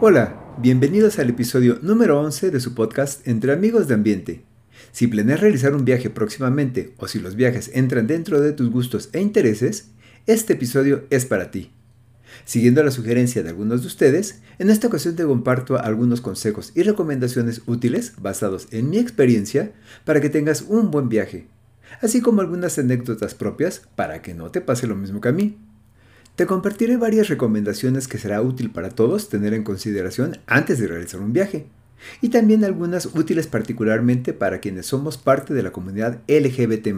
Hola, bienvenidos al episodio número 11 de su podcast Entre Amigos de Ambiente. Si planeas realizar un viaje próximamente o si los viajes entran dentro de tus gustos e intereses, este episodio es para ti. Siguiendo la sugerencia de algunos de ustedes, en esta ocasión te comparto algunos consejos y recomendaciones útiles basados en mi experiencia para que tengas un buen viaje, así como algunas anécdotas propias para que no te pase lo mismo que a mí. Te compartiré varias recomendaciones que será útil para todos tener en consideración antes de realizar un viaje, y también algunas útiles particularmente para quienes somos parte de la comunidad LGBT.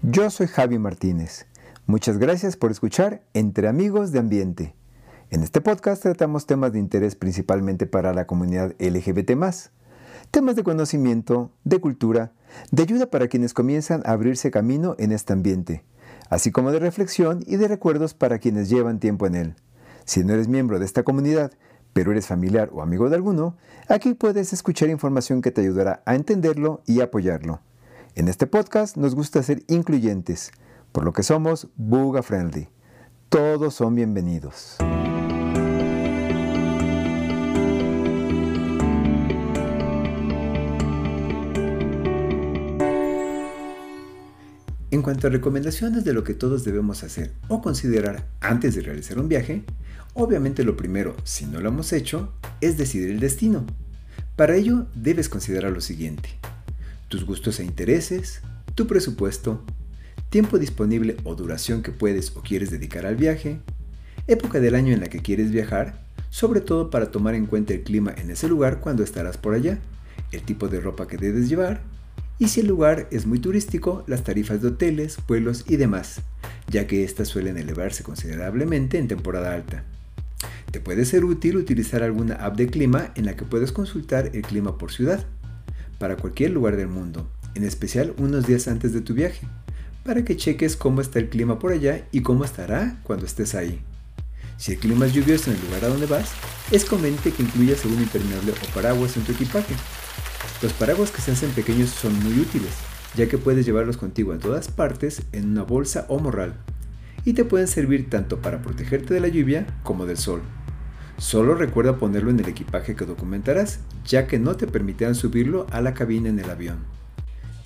Yo soy Javi Martínez. Muchas gracias por escuchar Entre Amigos de Ambiente. En este podcast tratamos temas de interés principalmente para la comunidad LGBT, temas de conocimiento, de cultura, de ayuda para quienes comienzan a abrirse camino en este ambiente, así como de reflexión y de recuerdos para quienes llevan tiempo en él. Si no eres miembro de esta comunidad, pero eres familiar o amigo de alguno, aquí puedes escuchar información que te ayudará a entenderlo y apoyarlo. En este podcast nos gusta ser incluyentes, por lo que somos Buga Friendly. Todos son bienvenidos. En cuanto a recomendaciones de lo que todos debemos hacer o considerar antes de realizar un viaje, obviamente lo primero, si no lo hemos hecho, es decidir el destino. Para ello debes considerar lo siguiente tus gustos e intereses, tu presupuesto, tiempo disponible o duración que puedes o quieres dedicar al viaje, época del año en la que quieres viajar, sobre todo para tomar en cuenta el clima en ese lugar cuando estarás por allá, el tipo de ropa que debes llevar, y si el lugar es muy turístico, las tarifas de hoteles, vuelos y demás, ya que éstas suelen elevarse considerablemente en temporada alta. Te puede ser útil utilizar alguna app de clima en la que puedes consultar el clima por ciudad para cualquier lugar del mundo, en especial unos días antes de tu viaje, para que cheques cómo está el clima por allá y cómo estará cuando estés ahí. Si el clima es lluvioso en el lugar a donde vas, es conveniente que incluyas un impermeable o paraguas en tu equipaje. Los paraguas que se hacen pequeños son muy útiles, ya que puedes llevarlos contigo a todas partes en una bolsa o morral, y te pueden servir tanto para protegerte de la lluvia como del sol. Solo recuerda ponerlo en el equipaje que documentarás, ya que no te permitirán subirlo a la cabina en el avión.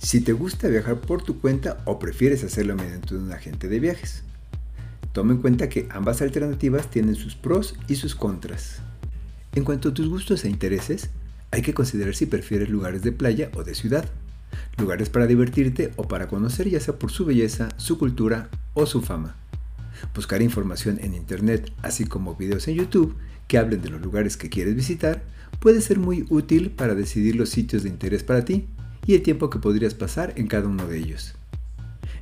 Si te gusta viajar por tu cuenta o prefieres hacerlo mediante un agente de viajes. Toma en cuenta que ambas alternativas tienen sus pros y sus contras. En cuanto a tus gustos e intereses, hay que considerar si prefieres lugares de playa o de ciudad, lugares para divertirte o para conocer ya sea por su belleza, su cultura o su fama. Buscar información en Internet, así como videos en YouTube, que hablen de los lugares que quieres visitar puede ser muy útil para decidir los sitios de interés para ti y el tiempo que podrías pasar en cada uno de ellos.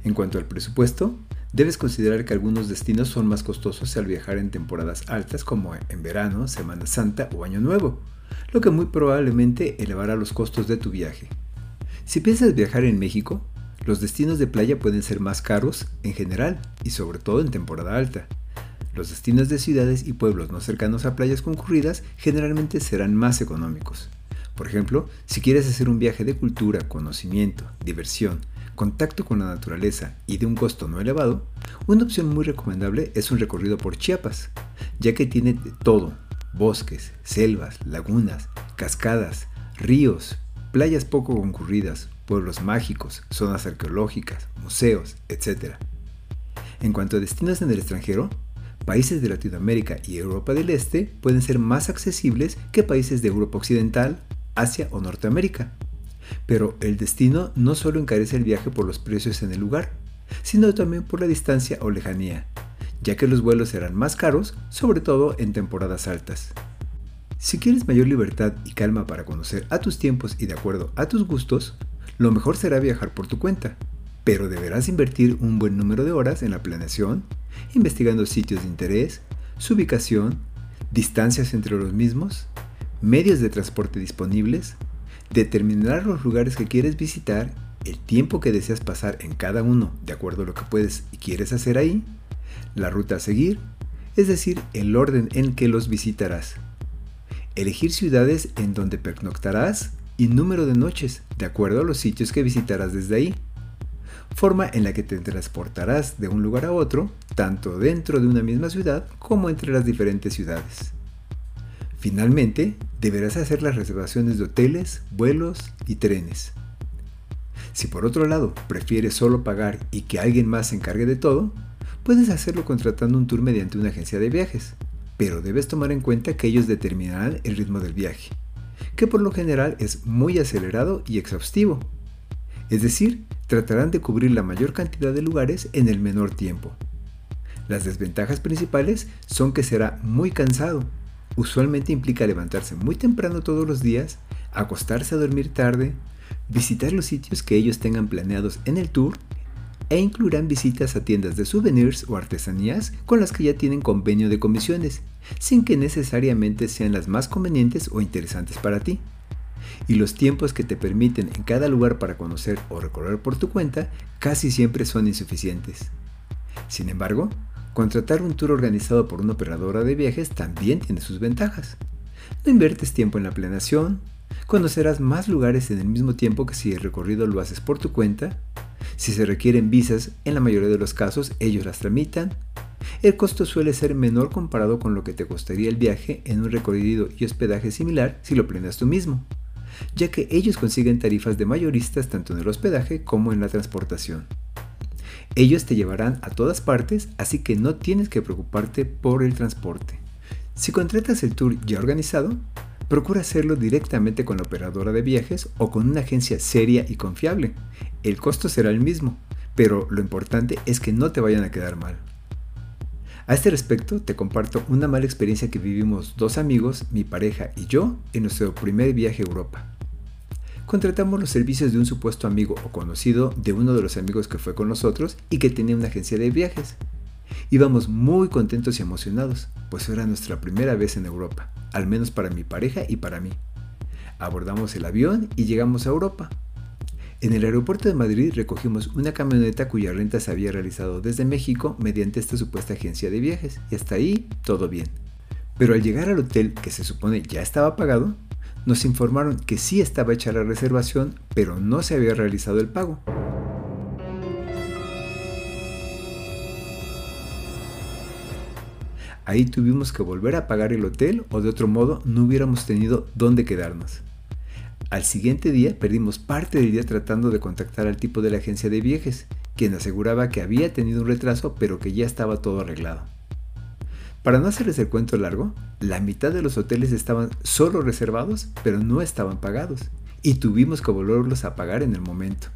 En cuanto al presupuesto, debes considerar que algunos destinos son más costosos al viajar en temporadas altas como en verano, Semana Santa o Año Nuevo, lo que muy probablemente elevará los costos de tu viaje. Si piensas viajar en México, los destinos de playa pueden ser más caros en general y sobre todo en temporada alta. Los destinos de ciudades y pueblos no cercanos a playas concurridas generalmente serán más económicos. Por ejemplo, si quieres hacer un viaje de cultura, conocimiento, diversión, contacto con la naturaleza y de un costo no elevado, una opción muy recomendable es un recorrido por Chiapas, ya que tiene todo, bosques, selvas, lagunas, cascadas, ríos, playas poco concurridas, pueblos mágicos, zonas arqueológicas, museos, etc. En cuanto a destinos en el extranjero, países de Latinoamérica y Europa del Este pueden ser más accesibles que países de Europa Occidental, Asia o Norteamérica. Pero el destino no solo encarece el viaje por los precios en el lugar, sino también por la distancia o lejanía, ya que los vuelos serán más caros, sobre todo en temporadas altas. Si quieres mayor libertad y calma para conocer a tus tiempos y de acuerdo a tus gustos, lo mejor será viajar por tu cuenta, pero deberás invertir un buen número de horas en la planeación, investigando sitios de interés, su ubicación, distancias entre los mismos, medios de transporte disponibles, determinar los lugares que quieres visitar, el tiempo que deseas pasar en cada uno de acuerdo a lo que puedes y quieres hacer ahí, la ruta a seguir, es decir, el orden en que los visitarás. elegir ciudades en donde pernoctarás y número de noches, de acuerdo a los sitios que visitarás desde ahí. Forma en la que te transportarás de un lugar a otro, tanto dentro de una misma ciudad como entre las diferentes ciudades. Finalmente, deberás hacer las reservaciones de hoteles, vuelos y trenes. Si por otro lado prefieres solo pagar y que alguien más se encargue de todo, puedes hacerlo contratando un tour mediante una agencia de viajes, pero debes tomar en cuenta que ellos determinarán el ritmo del viaje, que por lo general es muy acelerado y exhaustivo. Es decir, tratarán de cubrir la mayor cantidad de lugares en el menor tiempo. Las desventajas principales son que será muy cansado. Usualmente implica levantarse muy temprano todos los días, acostarse a dormir tarde, visitar los sitios que ellos tengan planeados en el tour e incluirán visitas a tiendas de souvenirs o artesanías con las que ya tienen convenio de comisiones, sin que necesariamente sean las más convenientes o interesantes para ti. Y los tiempos que te permiten en cada lugar para conocer o recorrer por tu cuenta casi siempre son insuficientes. Sin embargo, contratar un tour organizado por una operadora de viajes también tiene sus ventajas. No inviertes tiempo en la planeación, conocerás más lugares en el mismo tiempo que si el recorrido lo haces por tu cuenta si se requieren visas, en la mayoría de los casos ellos las tramitan. El costo suele ser menor comparado con lo que te costaría el viaje en un recorrido y hospedaje similar si lo planeas tú mismo, ya que ellos consiguen tarifas de mayoristas tanto en el hospedaje como en la transportación. Ellos te llevarán a todas partes, así que no tienes que preocuparte por el transporte. Si contratas el tour ya organizado, procura hacerlo directamente con la operadora de viajes o con una agencia seria y confiable. El costo será el mismo, pero lo importante es que no te vayan a quedar mal. A este respecto, te comparto una mala experiencia que vivimos dos amigos, mi pareja y yo, en nuestro primer viaje a Europa. Contratamos los servicios de un supuesto amigo o conocido de uno de los amigos que fue con nosotros y que tenía una agencia de viajes. Íbamos muy contentos y emocionados, pues era nuestra primera vez en Europa, al menos para mi pareja y para mí. Abordamos el avión y llegamos a Europa. En el aeropuerto de Madrid recogimos una camioneta cuya renta se había realizado desde México mediante esta supuesta agencia de viajes, y hasta ahí todo bien. Pero al llegar al hotel, que se supone ya estaba pagado, nos informaron que sí estaba hecha la reservación, pero no se había realizado el pago. Ahí tuvimos que volver a pagar el hotel o de otro modo no hubiéramos tenido dónde quedarnos. Al siguiente día perdimos parte del día tratando de contactar al tipo de la agencia de viajes, quien aseguraba que había tenido un retraso pero que ya estaba todo arreglado. Para no hacerles el cuento largo, la mitad de los hoteles estaban solo reservados pero no estaban pagados y tuvimos que volverlos a pagar en el momento.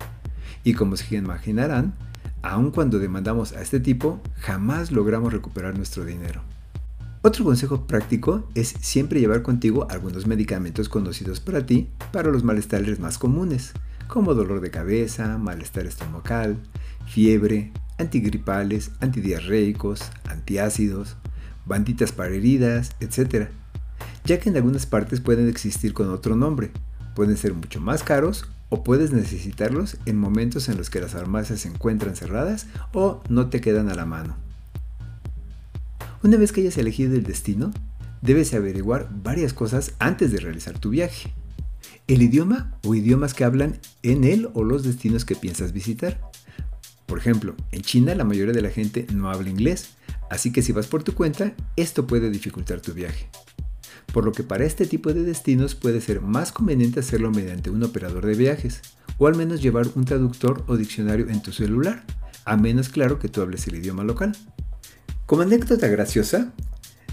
Y como se imaginarán, aun cuando demandamos a este tipo, jamás logramos recuperar nuestro dinero. Otro consejo práctico es siempre llevar contigo algunos medicamentos conocidos para ti para los malestares más comunes, como dolor de cabeza, malestar estomacal, fiebre, antigripales, antidiarreicos, antiácidos, banditas para heridas, etc. Ya que en algunas partes pueden existir con otro nombre, pueden ser mucho más caros o puedes necesitarlos en momentos en los que las farmacias se encuentran cerradas o no te quedan a la mano. Una vez que hayas elegido el destino, debes averiguar varias cosas antes de realizar tu viaje. El idioma o idiomas que hablan en él o los destinos que piensas visitar. Por ejemplo, en China la mayoría de la gente no habla inglés, así que si vas por tu cuenta, esto puede dificultar tu viaje. Por lo que para este tipo de destinos puede ser más conveniente hacerlo mediante un operador de viajes, o al menos llevar un traductor o diccionario en tu celular, a menos claro que tú hables el idioma local. Como anécdota graciosa,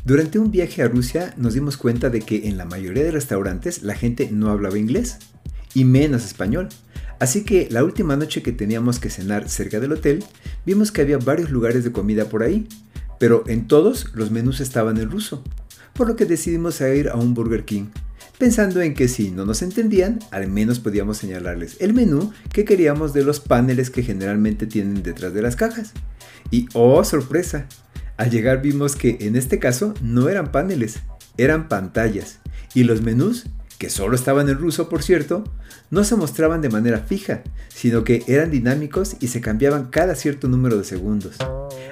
durante un viaje a Rusia nos dimos cuenta de que en la mayoría de restaurantes la gente no hablaba inglés, y menos español. Así que la última noche que teníamos que cenar cerca del hotel, vimos que había varios lugares de comida por ahí, pero en todos los menús estaban en ruso, por lo que decidimos ir a un Burger King, pensando en que si no nos entendían, al menos podíamos señalarles el menú que queríamos de los paneles que generalmente tienen detrás de las cajas. Y oh sorpresa, al llegar vimos que en este caso no eran paneles, eran pantallas, y los menús, que solo estaban en ruso por cierto, no se mostraban de manera fija, sino que eran dinámicos y se cambiaban cada cierto número de segundos.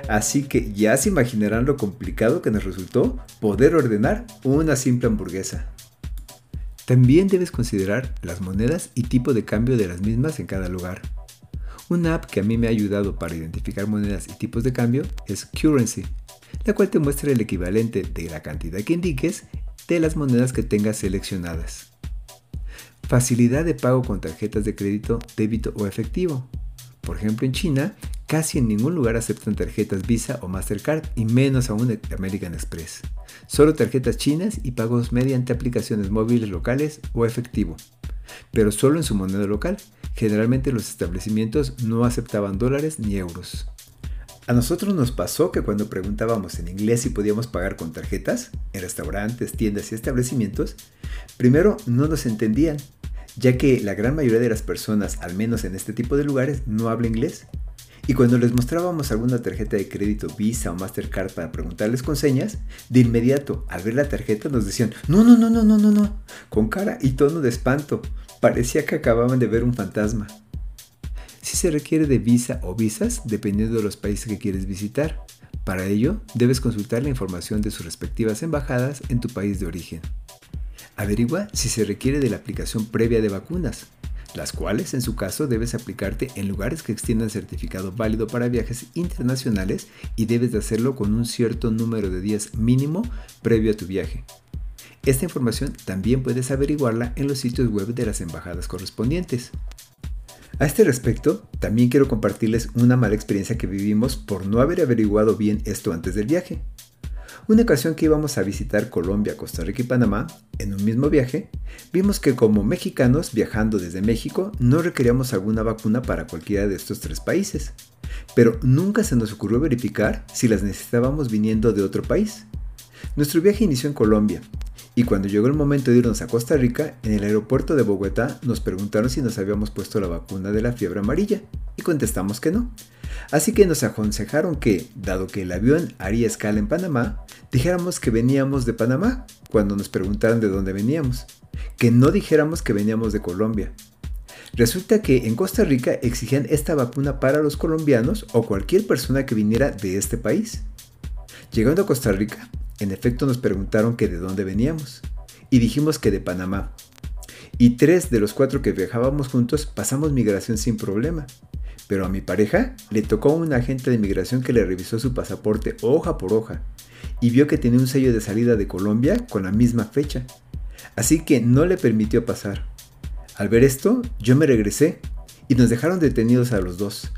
Así que ya se imaginarán lo complicado que nos resultó poder ordenar una simple hamburguesa. También debes considerar las monedas y tipo de cambio de las mismas en cada lugar. Una app que a mí me ha ayudado para identificar monedas y tipos de cambio es Currency, la cual te muestra el equivalente de la cantidad que indiques de las monedas que tengas seleccionadas. Facilidad de pago con tarjetas de crédito, débito o efectivo. Por ejemplo, en China, casi en ningún lugar aceptan tarjetas Visa o Mastercard y menos aún American Express. Solo tarjetas chinas y pagos mediante aplicaciones móviles locales o efectivo. Pero solo en su moneda local. Generalmente los establecimientos no aceptaban dólares ni euros. A nosotros nos pasó que cuando preguntábamos en inglés si podíamos pagar con tarjetas, en restaurantes, tiendas y establecimientos, primero no nos entendían ya que la gran mayoría de las personas, al menos en este tipo de lugares, no habla inglés. Y cuando les mostrábamos alguna tarjeta de crédito Visa o Mastercard para preguntarles con señas, de inmediato, al ver la tarjeta, nos decían, no, no, no, no, no, no, no, con cara y tono de espanto. Parecía que acababan de ver un fantasma. Si se requiere de visa o visas, dependiendo de los países que quieres visitar. Para ello, debes consultar la información de sus respectivas embajadas en tu país de origen. Averigua si se requiere de la aplicación previa de vacunas, las cuales en su caso debes aplicarte en lugares que extiendan certificado válido para viajes internacionales y debes de hacerlo con un cierto número de días mínimo previo a tu viaje. Esta información también puedes averiguarla en los sitios web de las embajadas correspondientes. A este respecto, también quiero compartirles una mala experiencia que vivimos por no haber averiguado bien esto antes del viaje. Una ocasión que íbamos a visitar Colombia, Costa Rica y Panamá, en un mismo viaje, vimos que como mexicanos viajando desde México no requeríamos alguna vacuna para cualquiera de estos tres países, pero nunca se nos ocurrió verificar si las necesitábamos viniendo de otro país. Nuestro viaje inició en Colombia y cuando llegó el momento de irnos a Costa Rica, en el aeropuerto de Bogotá nos preguntaron si nos habíamos puesto la vacuna de la fiebre amarilla y contestamos que no. Así que nos aconsejaron que, dado que el avión haría escala en Panamá, dijéramos que veníamos de Panamá cuando nos preguntaran de dónde veníamos, que no dijéramos que veníamos de Colombia. Resulta que en Costa Rica exigían esta vacuna para los colombianos o cualquier persona que viniera de este país. Llegando a Costa Rica, en efecto nos preguntaron que de dónde veníamos y dijimos que de Panamá. Y tres de los cuatro que viajábamos juntos pasamos migración sin problema. Pero a mi pareja le tocó un agente de migración que le revisó su pasaporte hoja por hoja y vio que tenía un sello de salida de Colombia con la misma fecha. Así que no le permitió pasar. Al ver esto, yo me regresé y nos dejaron detenidos a los dos.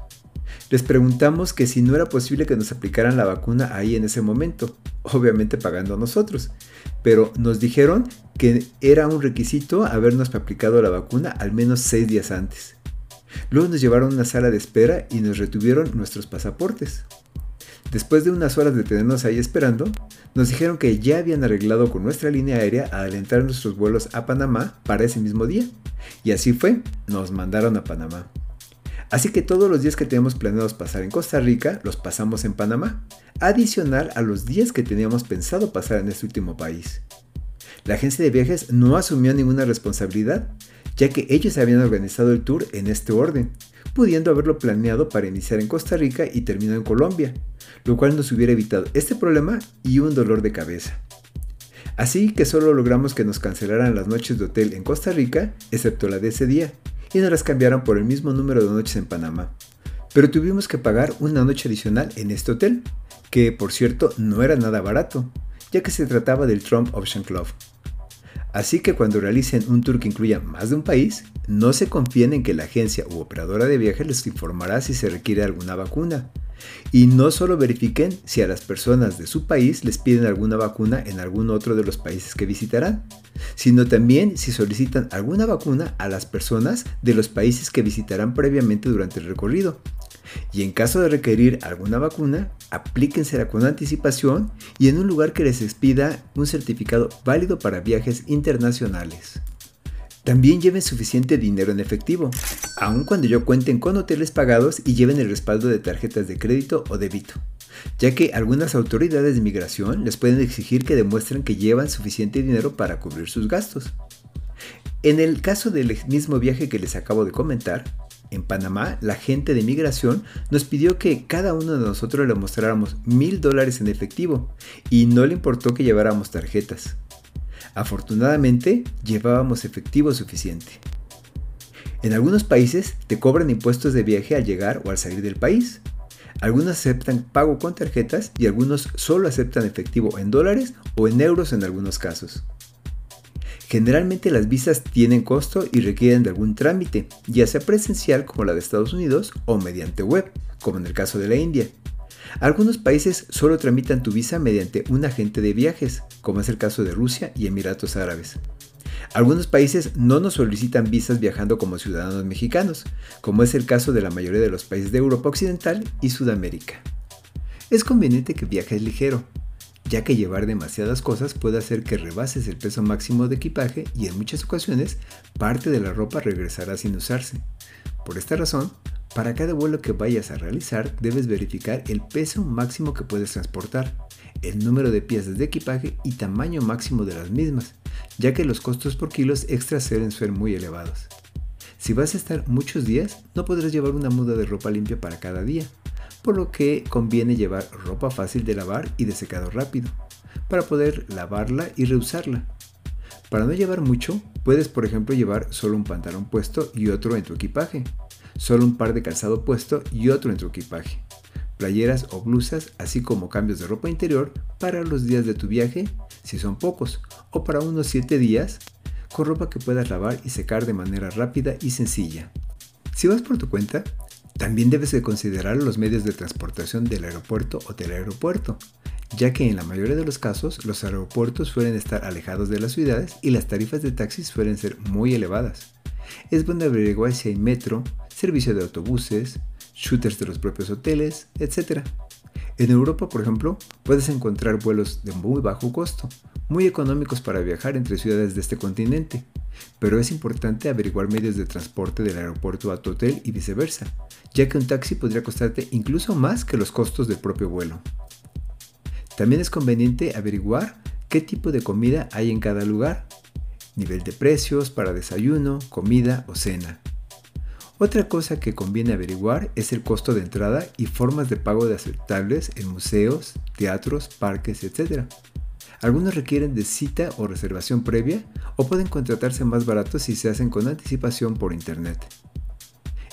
Les preguntamos que si no era posible que nos aplicaran la vacuna ahí en ese momento, obviamente pagando a nosotros, pero nos dijeron que era un requisito habernos aplicado la vacuna al menos seis días antes. Luego nos llevaron a una sala de espera y nos retuvieron nuestros pasaportes. Después de unas horas de tenernos ahí esperando, nos dijeron que ya habían arreglado con nuestra línea aérea a adelantar nuestros vuelos a Panamá para ese mismo día. Y así fue, nos mandaron a Panamá. Así que todos los días que teníamos planeados pasar en Costa Rica, los pasamos en Panamá, adicional a los días que teníamos pensado pasar en este último país. La agencia de viajes no asumió ninguna responsabilidad, ya que ellos habían organizado el tour en este orden, pudiendo haberlo planeado para iniciar en Costa Rica y terminar en Colombia, lo cual nos hubiera evitado este problema y un dolor de cabeza. Así que solo logramos que nos cancelaran las noches de hotel en Costa Rica, excepto la de ese día, y nos las cambiaron por el mismo número de noches en Panamá. Pero tuvimos que pagar una noche adicional en este hotel, que por cierto no era nada barato, ya que se trataba del Trump Ocean Club. Así que cuando realicen un tour que incluya más de un país, no se confíen en que la agencia u operadora de viaje les informará si se requiere alguna vacuna. Y no solo verifiquen si a las personas de su país les piden alguna vacuna en algún otro de los países que visitarán, sino también si solicitan alguna vacuna a las personas de los países que visitarán previamente durante el recorrido. Y en caso de requerir alguna vacuna, aplíquensela con anticipación y en un lugar que les expida un certificado válido para viajes internacionales. También lleven suficiente dinero en efectivo, aun cuando yo cuenten con hoteles pagados y lleven el respaldo de tarjetas de crédito o débito, ya que algunas autoridades de migración les pueden exigir que demuestren que llevan suficiente dinero para cubrir sus gastos. En el caso del mismo viaje que les acabo de comentar, en Panamá, la gente de migración nos pidió que cada uno de nosotros le mostráramos mil dólares en efectivo y no le importó que lleváramos tarjetas. Afortunadamente, llevábamos efectivo suficiente. En algunos países te cobran impuestos de viaje al llegar o al salir del país. Algunos aceptan pago con tarjetas y algunos solo aceptan efectivo en dólares o en euros en algunos casos. Generalmente las visas tienen costo y requieren de algún trámite, ya sea presencial como la de Estados Unidos o mediante web, como en el caso de la India. Algunos países solo tramitan tu visa mediante un agente de viajes, como es el caso de Rusia y Emiratos Árabes. Algunos países no nos solicitan visas viajando como ciudadanos mexicanos, como es el caso de la mayoría de los países de Europa Occidental y Sudamérica. Es conveniente que viajes ligero, ya que llevar demasiadas cosas puede hacer que rebases el peso máximo de equipaje y en muchas ocasiones parte de la ropa regresará sin usarse. Por esta razón, para cada vuelo que vayas a realizar debes verificar el peso máximo que puedes transportar, el número de piezas de equipaje y tamaño máximo de las mismas, ya que los costos por kilos extras suelen ser muy elevados. Si vas a estar muchos días, no podrás llevar una muda de ropa limpia para cada día, por lo que conviene llevar ropa fácil de lavar y de secado rápido, para poder lavarla y reusarla. Para no llevar mucho, puedes por ejemplo llevar solo un pantalón puesto y otro en tu equipaje, solo un par de calzado puesto y otro en tu equipaje, playeras o blusas, así como cambios de ropa interior para los días de tu viaje, si son pocos, o para unos 7 días, con ropa que puedas lavar y secar de manera rápida y sencilla. Si vas por tu cuenta, también debes de considerar los medios de transportación del aeropuerto o del aeropuerto, ya que en la mayoría de los casos los aeropuertos suelen estar alejados de las ciudades y las tarifas de taxis suelen ser muy elevadas. Es bueno averiguar si hay metro, servicio de autobuses, shooters de los propios hoteles, etc. En Europa, por ejemplo, puedes encontrar vuelos de muy bajo costo, muy económicos para viajar entre ciudades de este continente, pero es importante averiguar medios de transporte del aeropuerto a tu hotel y viceversa, ya que un taxi podría costarte incluso más que los costos del propio vuelo. También es conveniente averiguar qué tipo de comida hay en cada lugar, nivel de precios para desayuno, comida o cena, otra cosa que conviene averiguar es el costo de entrada y formas de pago de aceptables en museos, teatros, parques, etc. Algunos requieren de cita o reservación previa o pueden contratarse más baratos si se hacen con anticipación por internet.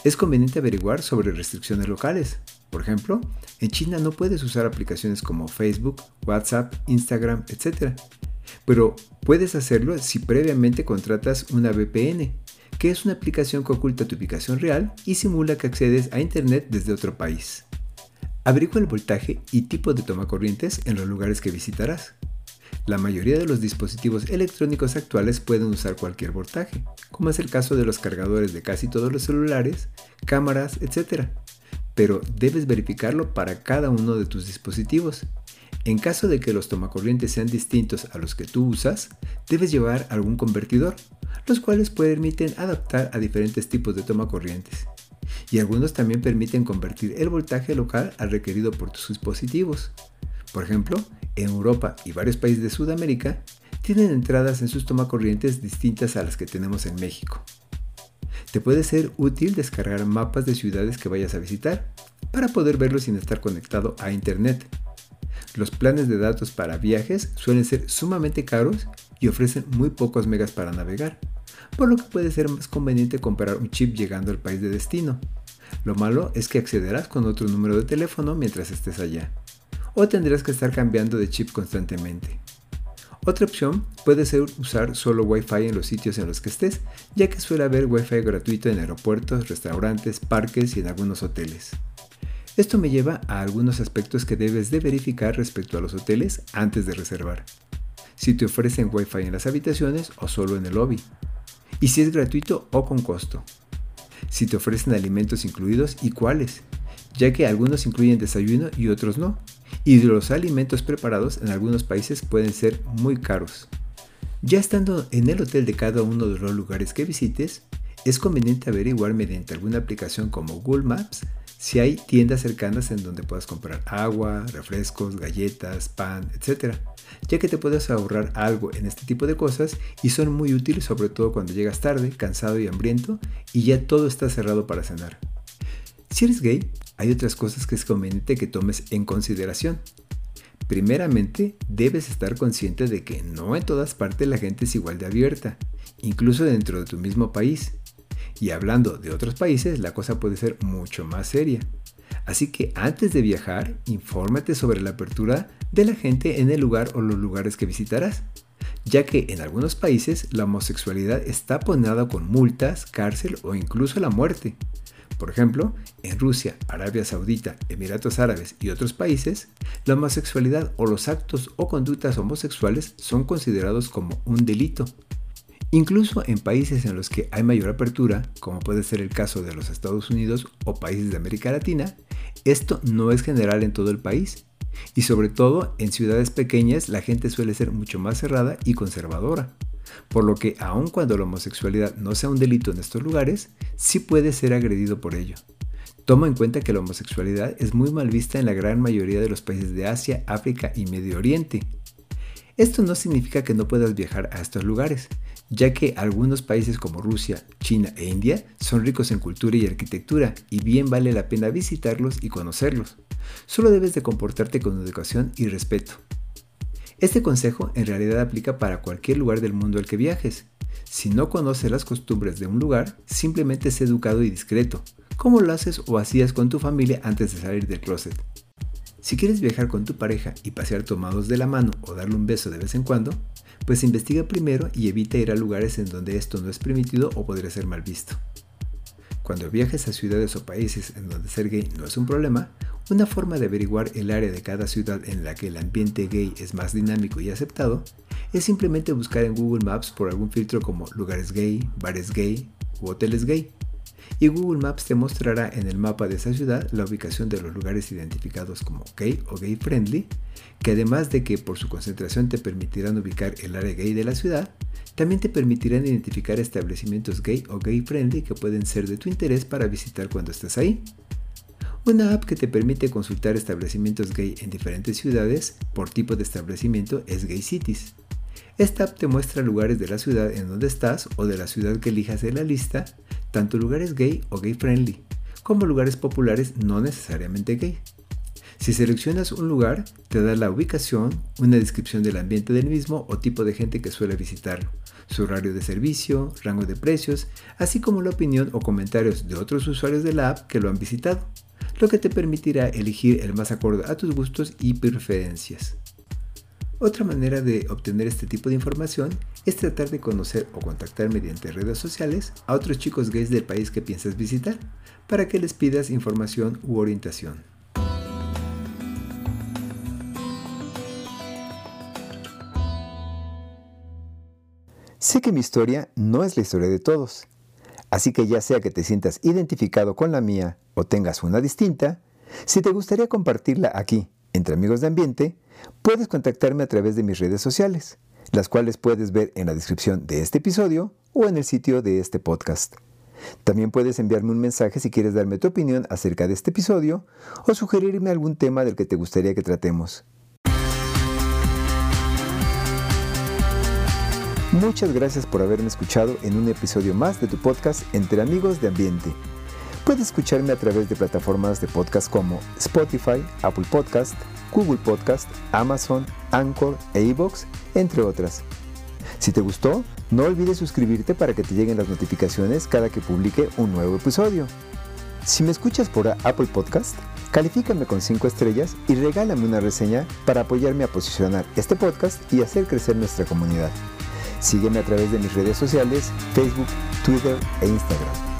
Es conveniente averiguar sobre restricciones locales. Por ejemplo, en China no puedes usar aplicaciones como Facebook, WhatsApp, Instagram, etc. Pero puedes hacerlo si previamente contratas una VPN, que es una aplicación que oculta tu ubicación real y simula que accedes a Internet desde otro país. Averigua el voltaje y tipo de toma corrientes en los lugares que visitarás. La mayoría de los dispositivos electrónicos actuales pueden usar cualquier voltaje, como es el caso de los cargadores de casi todos los celulares, cámaras, etc. Pero debes verificarlo para cada uno de tus dispositivos. En caso de que los tomacorrientes sean distintos a los que tú usas, debes llevar algún convertidor los cuales permiten adaptar a diferentes tipos de toma corrientes. Y algunos también permiten convertir el voltaje local al requerido por tus dispositivos. Por ejemplo, en Europa y varios países de Sudamérica tienen entradas en sus tomacorrientes distintas a las que tenemos en México. Te puede ser útil descargar mapas de ciudades que vayas a visitar para poder verlos sin estar conectado a internet. Los planes de datos para viajes suelen ser sumamente caros y ofrecen muy pocos megas para navegar, por lo que puede ser más conveniente comprar un chip llegando al país de destino. Lo malo es que accederás con otro número de teléfono mientras estés allá, o tendrás que estar cambiando de chip constantemente. Otra opción puede ser usar solo Wi-Fi en los sitios en los que estés, ya que suele haber Wi-Fi gratuito en aeropuertos, restaurantes, parques y en algunos hoteles. Esto me lleva a algunos aspectos que debes de verificar respecto a los hoteles antes de reservar. Si te ofrecen Wi-Fi en las habitaciones o solo en el lobby, y si es gratuito o con costo, si te ofrecen alimentos incluidos y cuáles, ya que algunos incluyen desayuno y otros no, y los alimentos preparados en algunos países pueden ser muy caros. Ya estando en el hotel de cada uno de los lugares que visites, es conveniente averiguar mediante alguna aplicación como Google Maps si hay tiendas cercanas en donde puedas comprar agua, refrescos, galletas, pan, etc. Ya que te puedes ahorrar algo en este tipo de cosas y son muy útiles sobre todo cuando llegas tarde, cansado y hambriento y ya todo está cerrado para cenar. Si eres gay, hay otras cosas que es conveniente que tomes en consideración. Primeramente, debes estar consciente de que no en todas partes la gente es igual de abierta, incluso dentro de tu mismo país. Y hablando de otros países, la cosa puede ser mucho más seria. Así que antes de viajar, infórmate sobre la apertura de la gente en el lugar o los lugares que visitarás, ya que en algunos países la homosexualidad está ponada con multas, cárcel o incluso la muerte. Por ejemplo, en Rusia, Arabia Saudita, Emiratos Árabes y otros países, la homosexualidad o los actos o conductas homosexuales son considerados como un delito. Incluso en países en los que hay mayor apertura, como puede ser el caso de los Estados Unidos o países de América Latina, esto no es general en todo el país. Y sobre todo en ciudades pequeñas la gente suele ser mucho más cerrada y conservadora. Por lo que aun cuando la homosexualidad no sea un delito en estos lugares, sí puede ser agredido por ello. Toma en cuenta que la homosexualidad es muy mal vista en la gran mayoría de los países de Asia, África y Medio Oriente. Esto no significa que no puedas viajar a estos lugares, ya que algunos países como Rusia, China e India son ricos en cultura y arquitectura y bien vale la pena visitarlos y conocerlos. Solo debes de comportarte con educación y respeto. Este consejo en realidad aplica para cualquier lugar del mundo al que viajes. Si no conoces las costumbres de un lugar, simplemente sé educado y discreto, como lo haces o hacías con tu familia antes de salir del closet. Si quieres viajar con tu pareja y pasear tomados de la mano o darle un beso de vez en cuando, pues investiga primero y evita ir a lugares en donde esto no es permitido o podría ser mal visto. Cuando viajes a ciudades o países en donde ser gay no es un problema, una forma de averiguar el área de cada ciudad en la que el ambiente gay es más dinámico y aceptado es simplemente buscar en Google Maps por algún filtro como lugares gay, bares gay u hoteles gay y Google Maps te mostrará en el mapa de esa ciudad la ubicación de los lugares identificados como gay o gay friendly, que además de que por su concentración te permitirán ubicar el área gay de la ciudad, también te permitirán identificar establecimientos gay o gay friendly que pueden ser de tu interés para visitar cuando estés ahí. Una app que te permite consultar establecimientos gay en diferentes ciudades por tipo de establecimiento es Gay Cities. Esta app te muestra lugares de la ciudad en donde estás o de la ciudad que elijas de la lista, tanto lugares gay o gay friendly, como lugares populares no necesariamente gay. Si seleccionas un lugar, te da la ubicación, una descripción del ambiente del mismo o tipo de gente que suele visitarlo, su horario de servicio, rango de precios, así como la opinión o comentarios de otros usuarios de la app que lo han visitado, lo que te permitirá elegir el más acorde a tus gustos y preferencias. Otra manera de obtener este tipo de información es tratar de conocer o contactar mediante redes sociales a otros chicos gays del país que piensas visitar para que les pidas información u orientación. Sé que mi historia no es la historia de todos, así que ya sea que te sientas identificado con la mía o tengas una distinta, si te gustaría compartirla aquí, entre amigos de ambiente, puedes contactarme a través de mis redes sociales, las cuales puedes ver en la descripción de este episodio o en el sitio de este podcast. También puedes enviarme un mensaje si quieres darme tu opinión acerca de este episodio o sugerirme algún tema del que te gustaría que tratemos. Muchas gracias por haberme escuchado en un episodio más de tu podcast Entre Amigos de Ambiente. Puedes escucharme a través de plataformas de podcast como Spotify, Apple Podcast, Google Podcast, Amazon, Anchor e iVoox, entre otras. Si te gustó, no olvides suscribirte para que te lleguen las notificaciones cada que publique un nuevo episodio. Si me escuchas por Apple Podcast, califícame con 5 estrellas y regálame una reseña para apoyarme a posicionar este podcast y hacer crecer nuestra comunidad. Sígueme a través de mis redes sociales, Facebook, Twitter e Instagram.